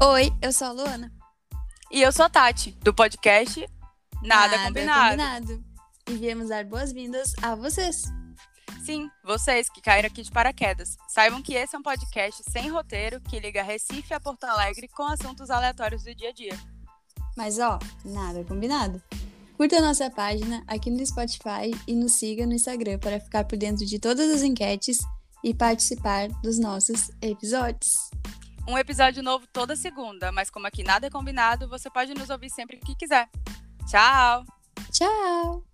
Oi, eu sou a Luana. E eu sou a Tati, do podcast Nada, Nada combinado. combinado. E viemos dar boas-vindas a vocês. Sim, vocês que caíram aqui de paraquedas. Saibam que esse é um podcast sem roteiro que liga Recife a Porto Alegre com assuntos aleatórios do dia a dia. Mas ó, nada combinado. Curta a nossa página aqui no Spotify e nos siga no Instagram para ficar por dentro de todas as enquetes e participar dos nossos episódios. Um episódio novo toda segunda, mas como aqui nada é combinado, você pode nos ouvir sempre que quiser. Tchau! Tchau!